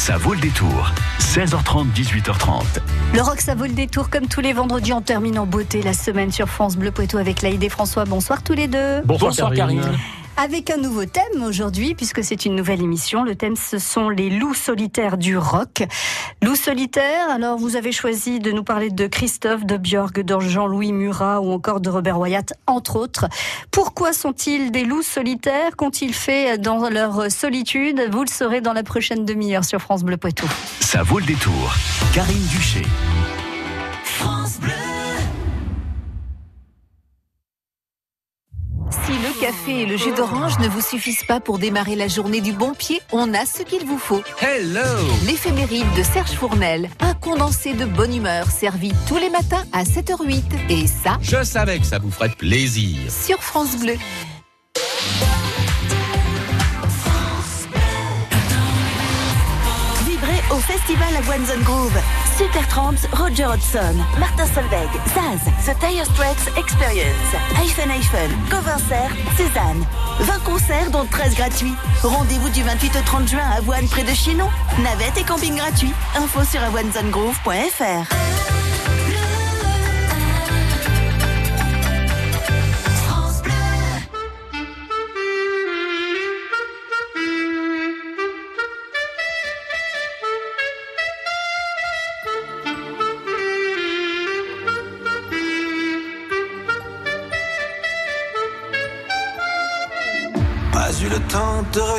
Ça vaut le détour. 16h30, 18h30. Le rock, ça vaut le détour comme tous les vendredis. On termine en beauté la semaine sur France Bleu Poitou avec Laïd et François. Bonsoir tous les deux. Bonsoir, Karine. Avec un nouveau thème aujourd'hui, puisque c'est une nouvelle émission. Le thème, ce sont les loups solitaires du rock. Loups solitaires, alors vous avez choisi de nous parler de Christophe, de Björk, de Jean-Louis Murat ou encore de Robert Wyatt, entre autres. Pourquoi sont-ils des loups solitaires? Qu'ont-ils fait dans leur solitude? Vous le saurez dans la prochaine demi-heure sur France Bleu Poitou. Ça vaut le détour. Karine Duché. France Bleu. Si le café et le jus d'orange ne vous suffisent pas pour démarrer la journée du bon pied, on a ce qu'il vous faut. Hello L'éphéméride de Serge Fournel, un condensé de bonne humeur servi tous les matins à 7h08. Et ça, Je savais que ça vous ferait plaisir. sur France Bleu. Vibrez au festival Avoine Zone Groove. Super Tramps, Roger Hodgson, Martin Solveig, Zaz, The Tire Straits Experience, Hyphen Hyphen, Covincert, Cézanne. 20 concerts dont 13 gratuits. Rendez-vous du 28 au 30 juin à Avoine près de Chinon. Navette et camping gratuit. Info sur avoinezonegroove.fr.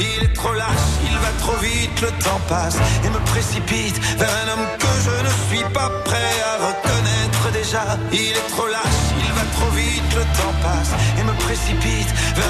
Il est trop lâche, il va trop vite, le temps passe et me précipite vers un homme que je ne suis pas prêt à reconnaître déjà. Il est trop lâche, il va trop vite, le temps passe et me précipite vers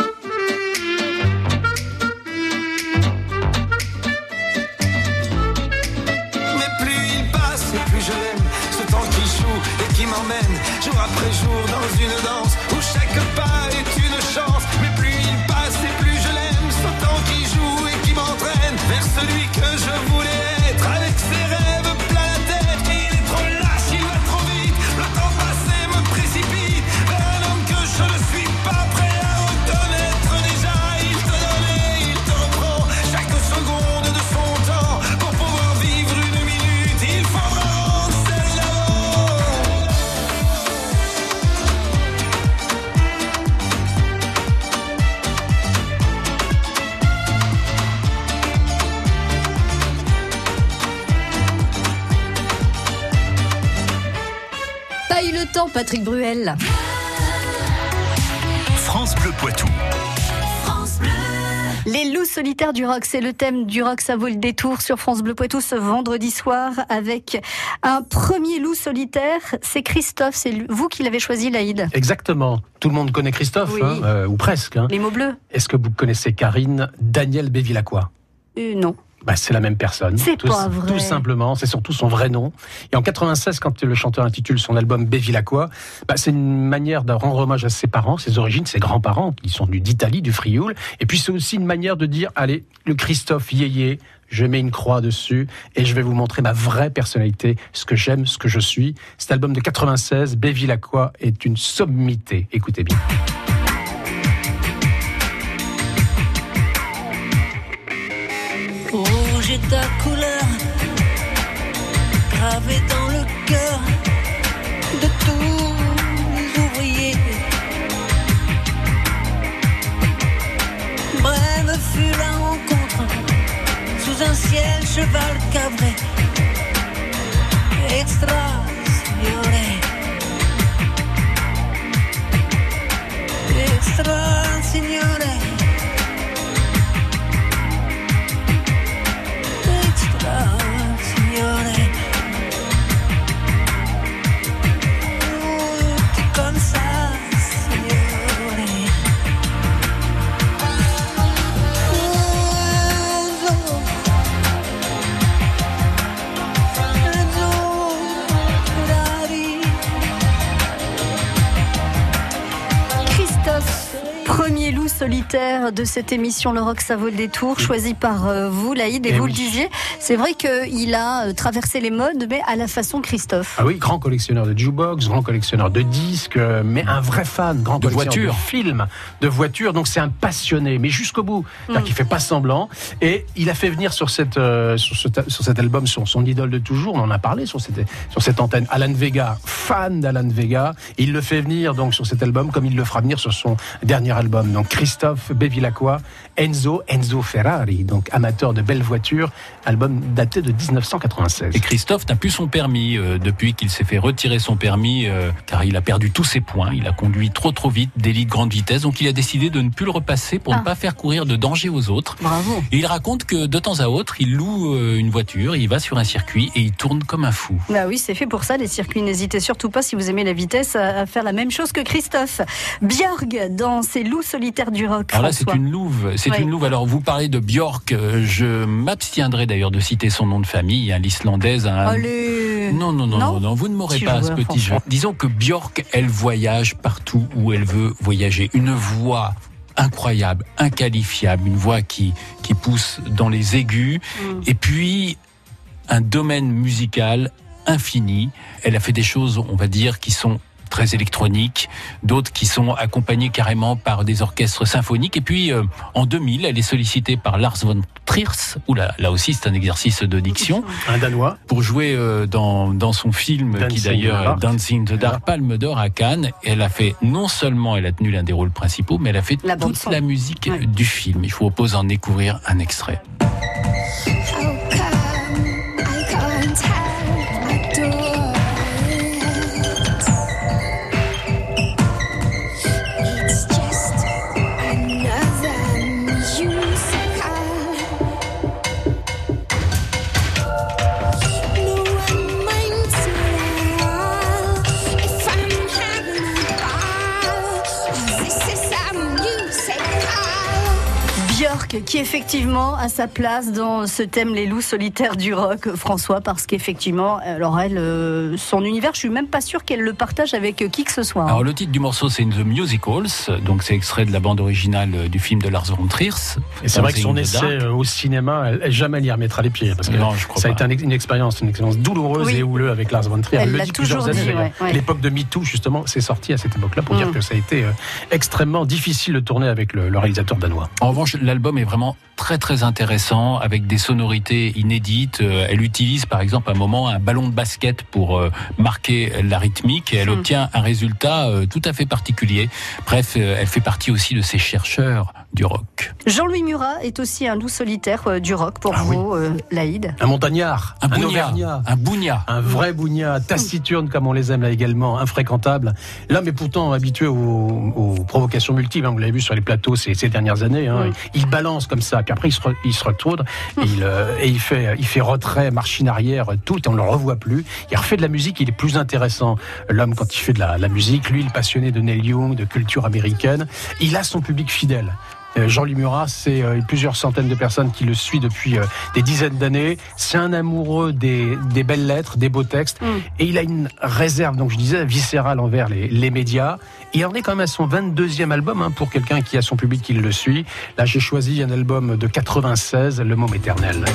Jour après jour dans une danse où chaque pas Patrick Bruel France Bleu Poitou. Les loups solitaires du rock, c'est le thème du rock, ça vaut le détour sur France Bleu Poitou ce vendredi soir avec un premier loup solitaire, c'est Christophe, c'est vous qui l'avez choisi Laïd. Exactement. Tout le monde connaît Christophe, Oui. hein, euh, ou presque. hein. Les mots bleus Est-ce que vous connaissez Karine Daniel Bévilacqua? Euh, Non. Bah, c'est la même personne. C'est tout, pas vrai. Tout simplement, c'est surtout son vrai nom. Et en 96, quand le chanteur intitule son album Bévilacqua, bah, c'est une manière de rendre hommage à ses parents, ses origines, ses grands-parents, qui sont d'Italie, du Frioul. Et puis c'est aussi une manière de dire, allez, le Christophe yéyé, je mets une croix dessus et je vais vous montrer ma vraie personnalité, ce que j'aime, ce que je suis. Cet album de 96, Bévilacqua, est une sommité. Écoutez bien. Est ta couleur, gravée dans le cœur de tous les ouvriers. Brève fut la rencontre sous un ciel cheval cabré. Extra, signore. Extra, signore. De cette émission Le Rock ça vaut le détour, choisi par euh, vous Laïd, et, Eh vous oui. le disiez, c'est vrai qu'il a euh, traversé les modes, mais à la façon Christophe. Ah oui, grand collectionneur de jukebox, grand collectionneur de disques, euh, mais un vrai fan, grand De collectionneur voitures. de films, de voitures. Donc c'est un passionné, mais jusqu'au bout. C'est-à-dire qu'il fait pas semblant. Et il a fait venir sur cette euh, sur, ce ta- sur cet album son, son idole de toujours. On en a parlé sur cette sur cette antenne. Alan Vega, fan d'Alan Vega. Il le fait venir donc sur cet album comme il le fera venir sur son dernier album. Donc Christophe Bevilacqua, Enzo Enzo Ferrari, donc amateur de belles voitures. Album daté de 1996. Et Christophe n'a plus son permis euh, depuis qu'il s'est fait retirer son permis euh, car il a perdu tous ses points. Il a conduit trop trop vite, délit de grande vitesse, donc il a décidé de ne plus le repasser pour Ah. ne pas faire courir de danger aux autres. Bravo. Et il raconte que de temps à autre, il loue euh, une voiture, il va sur un circuit et il tourne comme un fou. Bah oui, c'est fait pour ça, les circuits. N'hésitez surtout pas, si vous aimez la vitesse, à, à faire la même chose que Christophe. Björg, dans ses loups solitaires du rock. Alors là, c'est une louve. C'est une louve. Alors, vous parlez de Björk. euh, Je m'abstiendrai d'ailleurs de citer son nom de famille, hein, l'islandaise. hein. Non, non, non, Non non, vous ne m'aurez pas à ce petit jeu. Disons que Björk, elle voyage partout où elle veut voyager. Une voix incroyable, inqualifiable, une voix qui, qui pousse dans les aigus. Mm. Et puis, un domaine musical infini. Elle a fait des choses, on va dire, qui sont très électroniques, d'autres qui sont accompagnées carrément par des orchestres symphoniques. Et puis, euh, en 2000, elle est sollicitée par Lars von Trier. Oula, là aussi, c'est un exercice de diction Un Danois. pour jouer euh, dans, dans son film Dancing qui d'ailleurs. Dancing in the Dark, Palme d'Or à Cannes. Et elle a fait non seulement elle a tenu l'un des rôles principaux, mais elle a fait La toute la musique Ouais. du film. Je vous propose d'en découvrir un extrait. Qui effectivement a sa place dans ce thème Les loups solitaires du rock, François, parce qu'effectivement, alors elle, euh, son univers, je suis même pas sûre qu'elle le partage avec euh, qui que ce soit. hein. Alors le titre du morceau c'est The Musicals, donc c'est extrait de la bande originale euh, du film de Lars von Trier. Et c'est vrai que son in essai Dark. euh, au cinéma, elle, elle, jamais elle y remettra les pieds. Parce que Non, je crois ça a été un- une expérience, une expérience douloureuse Oui. et houleuse avec Lars von Trier. Elle le l'a toujours dit, ouais, ouais. L'époque de MeToo, justement, c'est sorti à cette époque-là pour Mm. dire que ça a été euh, extrêmement difficile de tourner avec le, le réalisateur danois. En revanche, l'album est vraiment très très intéressant avec des sonorités inédites. Euh, Elle utilise par exemple à un moment un ballon de basket pour euh, marquer la rythmique et elle Hmm. obtient un résultat euh, tout à fait particulier. Bref, elle fait partie aussi de ces chercheurs du rock. Jean-Louis Murat est aussi un loup solitaire euh, du rock pour Ah oui. vous, euh, Laïd. Un montagnard, Un, un, auvergnat. un bougnat. Un vrai bougnat, taciturne comme on les aime là également, infréquentable. Là, mais pourtant habitué aux, aux provocations multiples. hein, vous l'avez vu sur les plateaux ces, ces dernières années. Hein, Mm. Il balance comme ça, puis après il se, re- il se retourne et, il, euh, et il fait, il fait retrait, machine arrière, tout, et on ne le revoit plus. Il refait de la musique, il est plus intéressant. L'homme quand il fait de la, la musique, lui, il est passionné de Neil Young, de culture américaine. Il a son public fidèle. Euh, Jean-Louis Murat, c'est euh, plusieurs centaines de personnes qui le suivent depuis euh, des dizaines d'années. C'est un amoureux des, des belles lettres, des beaux textes. Mm. Et il a une réserve, donc je disais, viscérale envers les, les médias. Il en est quand même à son 22e album, hein, pour quelqu'un qui a son public qui le suit. Là, j'ai choisi un album de 96, Le Môme éternel.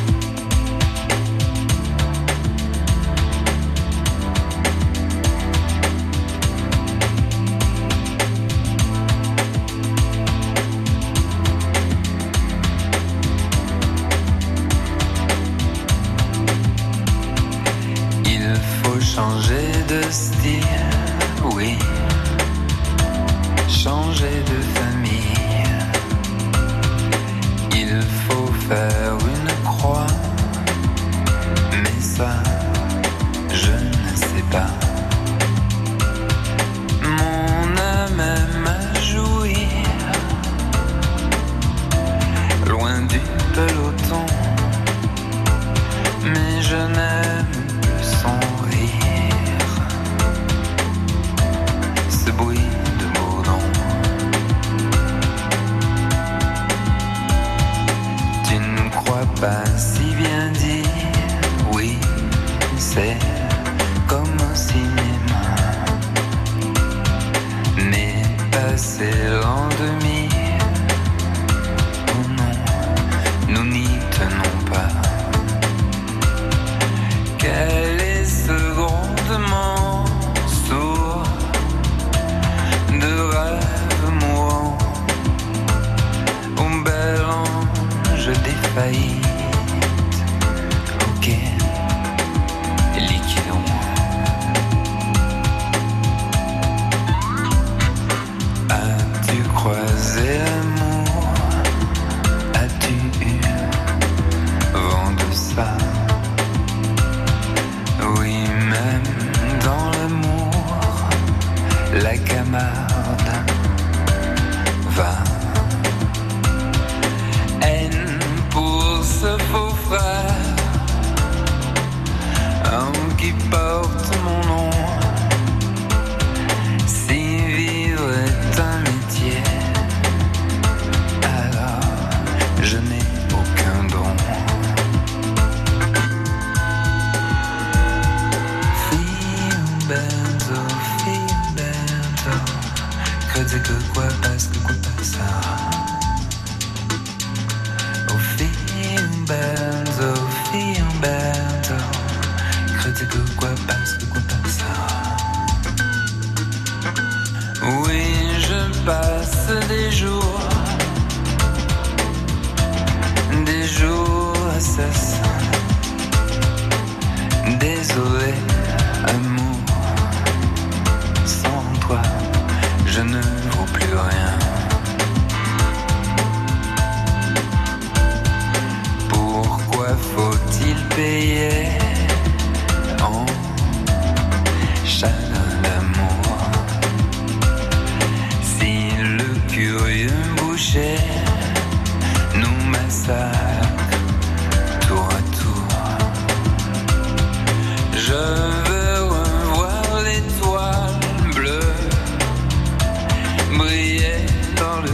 cair.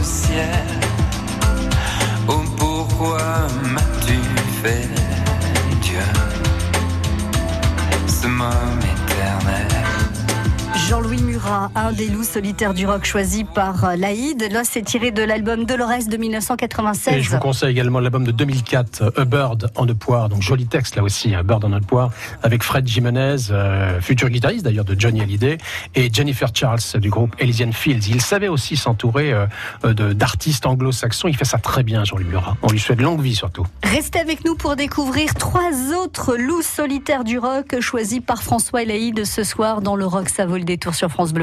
Ciel. Oh, pourquoi m'as-tu fait, Un des loups solitaires du rock choisi par euh, Laïd. Là, c'est tiré de l'album Dolores de 1996. Et je vous conseille également l'album de 2004, A Bird en de poire. Donc joli texte là aussi, A Bird en de poire, avec Fred Jimenez, euh, futur guitariste d'ailleurs de Johnny Hallyday, et Jennifer Charles du groupe Elysian Fields. Il savait aussi s'entourer euh, d'artistes anglo-saxons. Il fait ça très bien, Jean-Louis Murat. On lui souhaite longue vie surtout. Restez avec nous pour découvrir trois autres loups solitaires du rock choisis par François et Laïd ce soir dans le rock. Ça vaut le détour sur France Bleu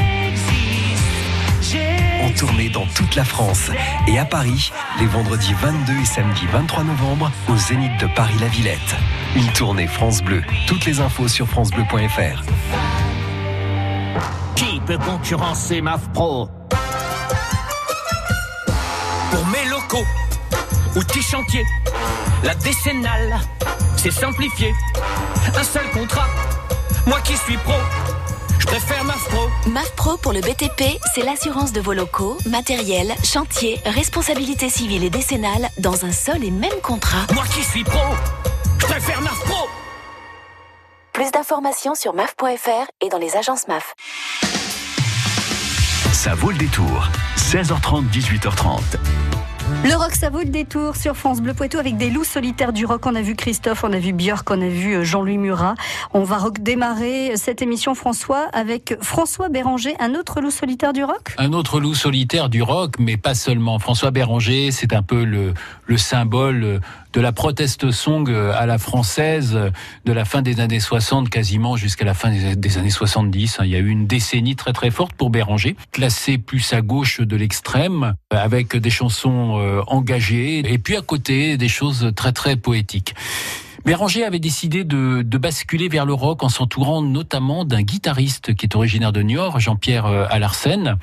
Tournée dans toute la France et à Paris, les vendredis 22 et samedi 23 novembre, au Zénith de Paris-La Villette. Une tournée France Bleu. Toutes les infos sur FranceBleu.fr. Qui peut concurrencer MAF Pro Pour mes locaux, outils chantier, la décennale, c'est simplifié. Un seul contrat, moi qui suis pro, préfère MAF Pro. MAF Pro pour le BTP, c'est l'assurance de vos locaux, matériel, chantier, responsabilité civile et décennale dans un seul et même contrat. Moi qui suis pro, je préfère MAF Pro. Plus d'informations sur maf.fr et dans les agences MAF. Ça vaut le détour. 16h30, 18h30. Le rock, ça vaut le détour sur France Bleu Poitou avec des loups solitaires du rock. On a vu Christophe, on a vu Björk, on a vu euh, Jean-Louis Murat. On va démarrer cette émission, François, avec François Béranger, un autre loup solitaire du rock Un autre loup solitaire du rock, mais pas seulement. François Béranger, c'est un peu le, le symbole de la protest song à la française de la fin des années 60 quasiment jusqu'à la fin des, années 70. Il y a eu une décennie très très forte pour Béranger, classé plus à gauche de l'extrême, avec des chansons euh, engagées et puis à côté des choses très très poétiques. Béranger avait décidé de, de, basculer vers le rock en s'entourant notamment d'un guitariste qui est originaire de Niort, Jean-Pierre euh, Alarsen.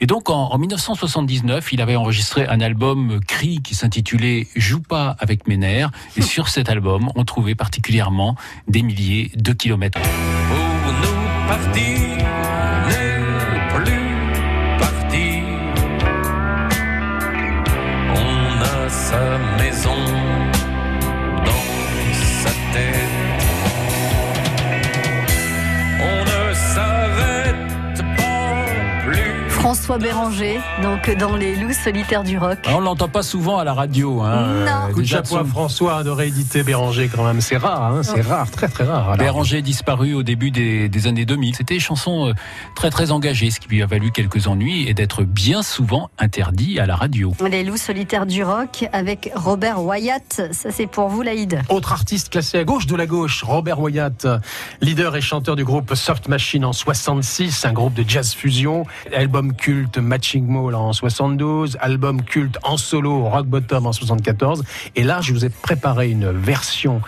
Et donc en, en, 1979, il avait enregistré un album Cri qui s'intitulait Joue pas avec mes nerfs. Et sur cet album, on trouvait particulièrement des milliers de kilomètres. Pour nous partir n'est plus François Béranger, donc dans les loups solitaires du rock. On l'entend pas souvent à la radio. Hein. Non. Coup de chapeau à François de rééditer Béranger quand même. C'est rare, hein c'est rare, très très rare. Alors. Béranger disparu au début des, des années 2000. C'était une chanson euh, très très engagée, ce qui lui a valu quelques ennuis et d'être bien souvent interdit à la radio. Les loups solitaires du rock avec Robert Wyatt. Ça c'est pour vous, Laïd. Autre artiste classé à gauche de la gauche, Robert Wyatt, leader et chanteur du groupe Soft Machine en 66, un groupe de jazz fusion, album culte Matching Mall en 72, album culte en solo Rock Bottom en 74. Et là, je vous ai préparé une version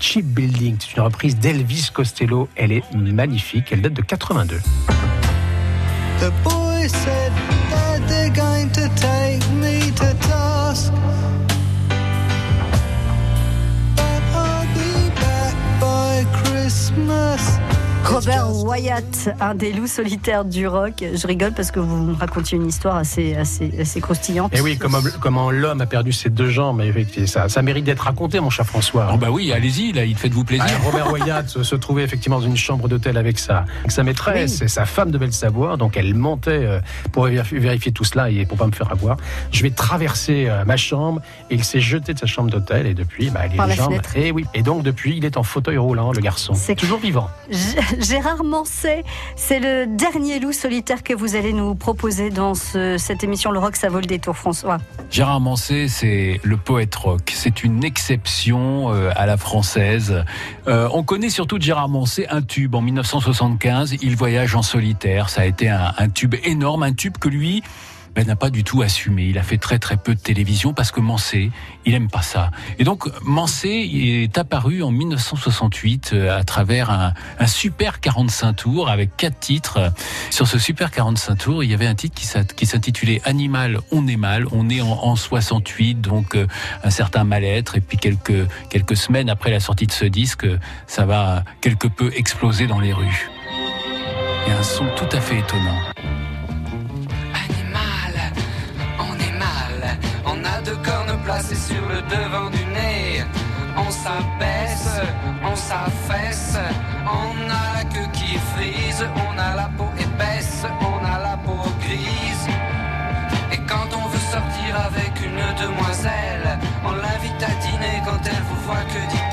Cheap Building. C'est une reprise d'Elvis Costello. Elle est magnifique. Elle date de 82. The boy said that they're going to take me to task? But I'll be back by Christmas. Robert Wyatt, un des loups solitaires du rock. Je rigole parce que vous me racontiez une histoire assez, assez, assez croustillante. Et oui, comment, comment l'homme a perdu ses deux jambes. Mais ça, ça mérite d'être raconté, mon cher François. Oh bah oui, allez-y, là, il faites-vous plaisir. Ah, Robert Wyatt se, se, trouvait effectivement dans une chambre d'hôtel avec sa, avec sa maîtresse oui. et sa femme devait le savoir. Donc elle montait euh, pour vérifier tout cela et pour pas me faire avoir. Je vais traverser euh, ma chambre et il s'est jeté de sa chambre d'hôtel et depuis, bah, Par les jambes. Et oui. Et donc depuis, il est en fauteuil roulant, le garçon. C'est toujours vivant. Gérard Manset, c'est le dernier loup solitaire que vous allez nous proposer dans ce, cette émission Le Rock, ça vaut le détour, François. Gérard Manset, c'est le poète rock. C'est une exception euh, à la française. Euh, on connaît surtout Gérard Manset un tube. En 1975, il voyage en solitaire. Ça a été un tube énorme, un tube que lui ben, n'a pas du tout assumé. Il a fait très très peu de télévision parce que Mansé, il aime pas ça. Et donc Mansé est apparu en 1968 euh, à travers un, super 45 tours avec quatre titres. Sur ce super 45 tours, il y avait un titre qui s'int- qui s'intitulait Animal, on est mal. On est en, en 68, donc euh, un certain mal-être. Et puis quelques quelques semaines après la sortie de ce disque, ça va quelque peu exploser dans les rues. Et un son tout à fait étonnant. placé sur le devant du nez. On s'abaisse, on s'affaisse, on a la queue qui frise, on a la peau épaisse, on a la peau grise. Et quand on veut sortir avec une demoiselle, on l'invite à dîner quand elle vous voit que dîner.